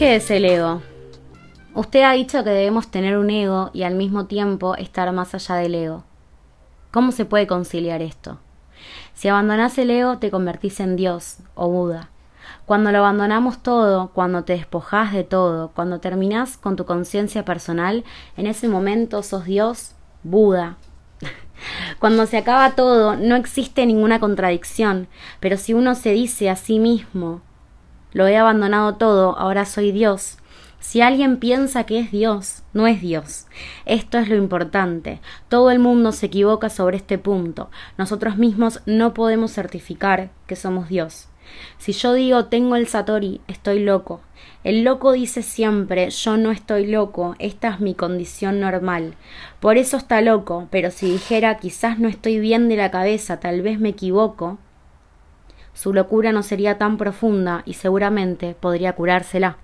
¿Qué es el ego? Usted ha dicho que debemos tener un ego y al mismo tiempo estar más allá del ego. ¿Cómo se puede conciliar esto? Si abandonas el ego, te convertís en Dios o Buda. Cuando lo abandonamos todo, cuando te despojas de todo, cuando terminás con tu conciencia personal, en ese momento sos Dios, Buda. Cuando se acaba todo, no existe ninguna contradicción, pero si uno se dice a sí mismo, lo he abandonado todo, ahora soy Dios, si alguien piensa que es Dios, no es Dios. Esto es lo importante. Todo el mundo se equivoca sobre este punto. Nosotros mismos no podemos certificar que somos Dios. Si yo digo tengo el Satori, estoy loco. El loco dice siempre yo no estoy loco, esta es mi condición normal. Por eso está loco, pero si dijera quizás no estoy bien de la cabeza, tal vez me equivoco, su locura no sería tan profunda y seguramente podría curársela.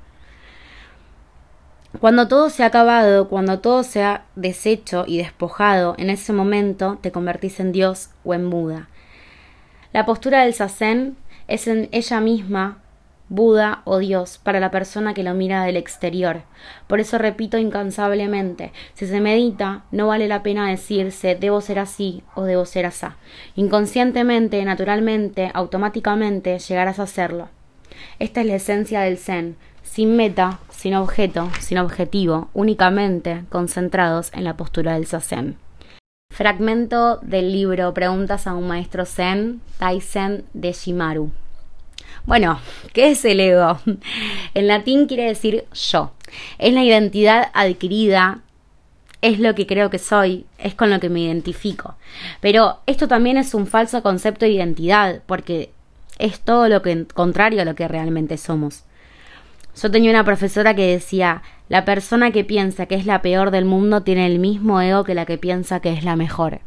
Cuando todo se ha acabado, cuando todo se ha deshecho y despojado, en ese momento te convertís en Dios o en Buda. La postura del sazen es en ella misma Buda o Dios para la persona que lo mira del exterior. Por eso repito incansablemente, si se medita, no vale la pena decirse debo ser así o debo ser asá. Inconscientemente, naturalmente, automáticamente llegarás a hacerlo. Esta es la esencia del Zen, sin meta, sin objeto, sin objetivo, únicamente concentrados en la postura del Zazen. Fragmento del libro Preguntas a un maestro Zen, Taizen de Shimaru. Bueno, ¿qué es el ego? En latín quiere decir yo. Es la identidad adquirida, es lo que creo que soy, es con lo que me identifico. Pero esto también es un falso concepto de identidad, porque es todo lo que, contrario a lo que realmente somos. Yo tenía una profesora que decía, la persona que piensa que es la peor del mundo tiene el mismo ego que la que piensa que es la mejor.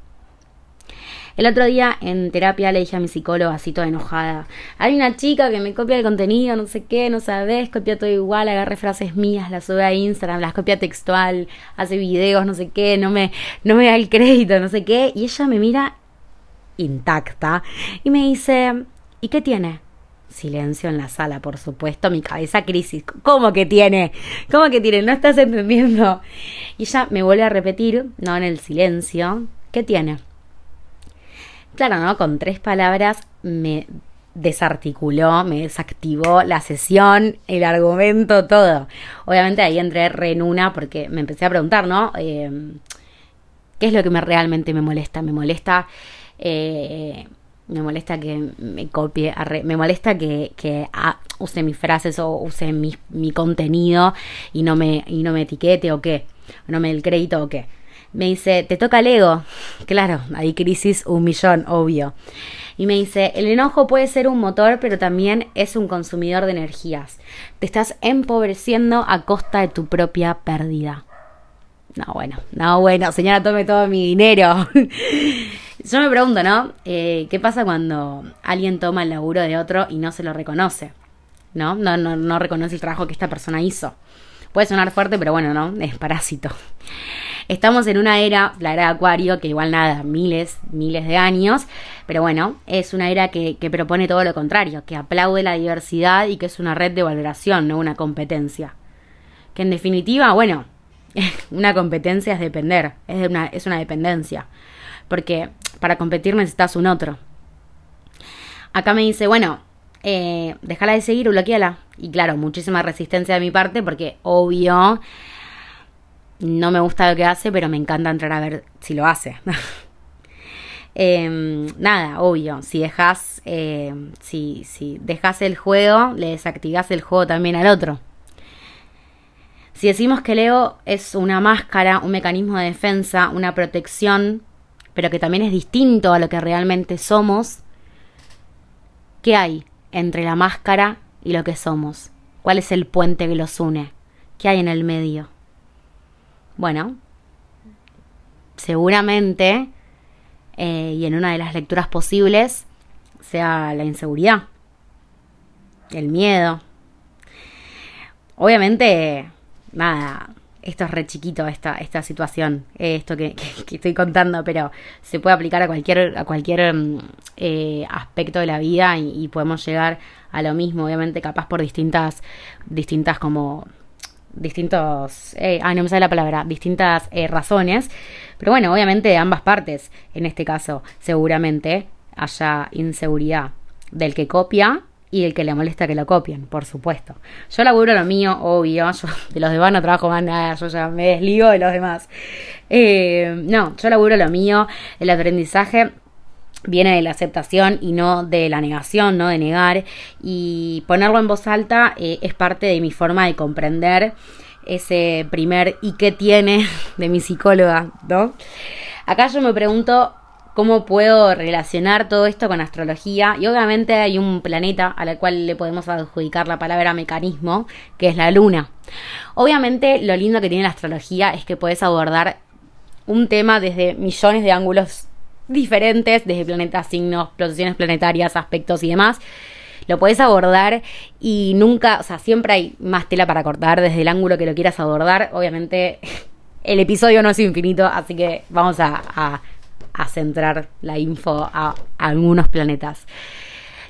El otro día en terapia le dije a mi psicóloga así toda enojada, hay una chica que me copia el contenido, no sé qué, no sabes, copia todo igual, agarre frases mías, las sube a Instagram, las copia textual, hace videos, no sé qué, no me, no me da el crédito, no sé qué, y ella me mira intacta y me dice, ¿y qué tiene? Silencio en la sala, por supuesto, mi cabeza crisis. ¿Cómo que tiene? ¿Cómo que tiene? No estás entendiendo. Y ella me vuelve a repetir, no en el silencio, ¿qué tiene? Claro, ¿no? Con tres palabras me desarticuló, me desactivó la sesión, el argumento, todo. Obviamente ahí entré re en una porque me empecé a preguntar, ¿no? Eh, ¿Qué es lo que me, realmente me molesta? Me molesta... Eh, me molesta que me copie, me molesta que, ah, use mis frases o use mi, mi, contenido y no, me, y no me etiquete o qué, no me dé el crédito o qué. Me dice, te toca el ego. Claro, hay crisis un millón, obvio. Y me dice, el enojo puede ser un motor, pero también es un consumidor de energías. Te estás empobreciendo a costa de tu propia pérdida. No, bueno, no, bueno, señora, tome todo mi dinero. Yo me pregunto, ¿no? Eh, ¿Qué pasa cuando alguien toma el laburo de otro y no se lo reconoce? ¿No? No, no, no reconoce el trabajo que esta persona hizo. Puede sonar fuerte, pero bueno, ¿no? Es parásito. Estamos en una era, la era de Acuario, que igual nada, miles, miles de años, pero bueno, es una era que, propone todo lo contrario, que aplaude la diversidad y que es una red de valoración, no una competencia. Que en definitiva, bueno, una competencia es depender, es una, es una dependencia. Porque para competir necesitas un otro. Acá me dice, bueno, eh, déjala de seguir bloqueala. Y claro, muchísima resistencia de mi parte porque obvio no me gusta lo que hace, pero me encanta entrar a ver si lo hace. Em, nada, obvio, si dejas, eh, si, si dejas el juego, le desactivas el juego también al otro. Si decimos que el ego es una máscara, un mecanismo de defensa, una protección pero que también es distinto a lo que realmente somos, ¿qué hay entre la máscara y lo que somos? ¿Cuál es el puente que los une? ¿Qué hay en el medio? Bueno, seguramente, eh, y en una de las lecturas posibles, sea la inseguridad, el miedo. Obviamente, nada, esto es re chiquito, esta, esta situación, esto que, estoy contando, pero se puede aplicar a cualquier, a cualquier mm, eh, aspecto de la vida y, podemos llegar a lo mismo, obviamente, capaz por distintas, distintas como distintos, eh, no me sale la palabra, distintas eh, razones, pero bueno, obviamente de ambas partes, en este caso, seguramente haya inseguridad del que copia y el que le molesta que lo copien, por supuesto. Yo laburo lo mío, obvio, yo de los demás no trabajo más nada, yo ya me desligo de los demás. Eh, no, yo laburo lo mío, el aprendizaje viene de la aceptación y no de la negación, no de negar, y ponerlo en voz alta eh, es parte de mi forma de comprender ese primer y qué tiene de mi psicóloga, ¿no? Acá yo me pregunto cómo puedo relacionar todo esto con astrología. Y obviamente hay un planeta al cual le podemos adjudicar la palabra mecanismo, que es la luna. Obviamente lo lindo que tiene la astrología es que puedes abordar un tema desde millones de ángulos diferentes, desde planetas, signos, posiciones planetarias, aspectos y demás. Lo puedes abordar y nunca, o sea, siempre hay más tela para cortar desde el ángulo que lo quieras abordar. Obviamente el episodio no es infinito, así que vamos a a centrar la info a, algunos planetas.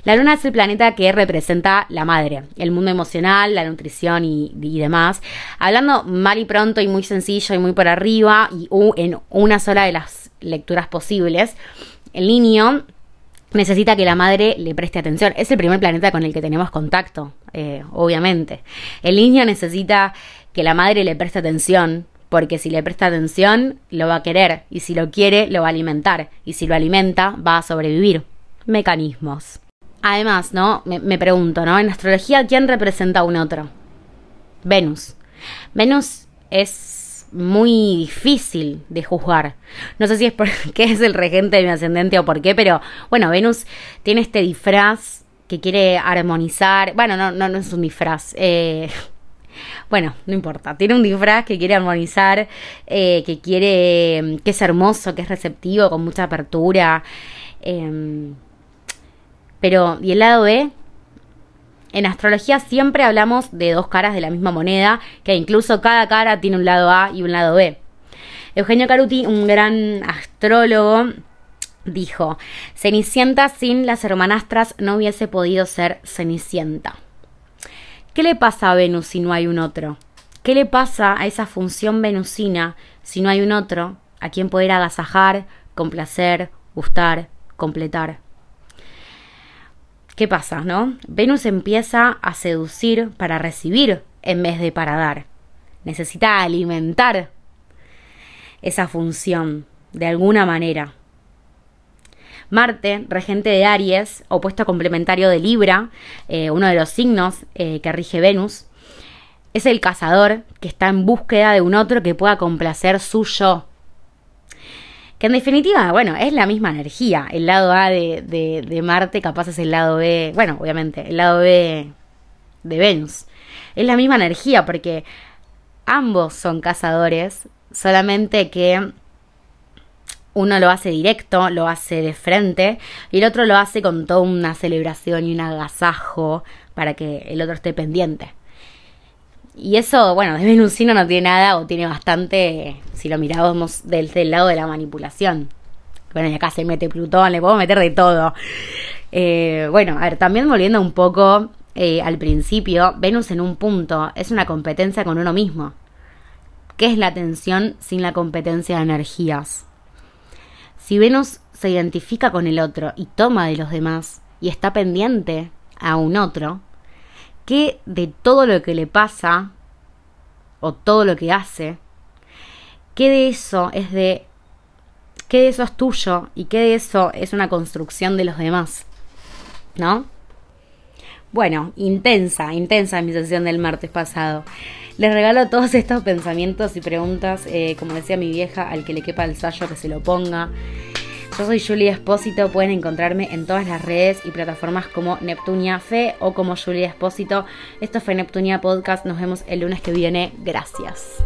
La luna es el planeta que representa la madre, el mundo emocional, la nutrición y, demás. Hablando mal y pronto y muy sencillo y muy por arriba y en una sola de las lecturas posibles, el niño necesita que la madre le preste atención. Es el primer planeta con el que tenemos contacto, eh, obviamente. El niño necesita que la madre le preste atención, porque si le presta atención, lo va a querer, y si lo quiere, lo va a alimentar, y si lo alimenta, va a sobrevivir. Mecanismos. Además, ¿no? Me, pregunto, ¿no? En astrología, ¿quién representa a un otro? Venus. Venus es muy difícil de juzgar. No sé si es porque es el regente de mi ascendente o por qué, pero bueno, Venus tiene este disfraz que quiere armonizar. Bueno, no, no, no es un disfraz. Eh, bueno, no importa. Tiene un disfraz que quiere armonizar, eh, que quiere, que es hermoso, que es receptivo, con mucha apertura. Em, pero, ¿y el lado B? En astrología siempre hablamos de dos caras de la misma moneda, que incluso cada cara tiene un lado A y un lado B. Eugenio Caruti, un gran astrólogo, dijo, Cenicienta sin las hermanastras no hubiese podido ser Cenicienta. ¿Qué le pasa a Venus si no hay un otro? ¿Qué le pasa a esa función venusina si no hay un otro a quien poder agasajar, complacer, gustar, completar? ¿Qué pasa, no? Venus empieza a seducir para recibir en vez de para dar. Necesita alimentar esa función de alguna manera. Marte, regente de Aries, opuesto complementario de Libra, eh, uno de los signos eh, que rige Venus, es el cazador que está en búsqueda de un otro que pueda complacer su yo. Que en definitiva, bueno, es la misma energía. El lado A de, de Marte capaz es el lado B, bueno, obviamente, el lado B de Venus. Es la misma energía porque ambos son cazadores, solamente que uno lo hace directo, lo hace de frente, y el otro lo hace con toda una celebración y un agasajo para que el otro esté pendiente. Y eso, bueno, de venusino no tiene nada o tiene bastante, si lo miramos desde el lado de la manipulación. Bueno, y acá se mete Plutón, le puedo meter de todo. Eh, bueno, a ver, también volviendo un poco eh, al principio, Venus en un punto es una competencia con uno mismo. ¿Qué es la tensión sin la competencia de energías? Si Venus se identifica con el otro y toma de los demás y está pendiente a un otro, ¿qué de todo lo que le pasa o todo lo que hace, qué de eso es de qué de eso es tuyo y qué de eso es una construcción de los demás? ¿No? Bueno, intensa, intensa mi sesión del martes pasado. Les regalo todos estos pensamientos y preguntas, eh, como decía mi vieja, al que le quepa el sallo que se lo ponga. Yo soy Julia Espósito, pueden encontrarme en todas las redes y plataformas como Neptunia Fe o como Julia Espósito. Esto fue Neptunia Podcast, nos vemos el lunes que viene, gracias.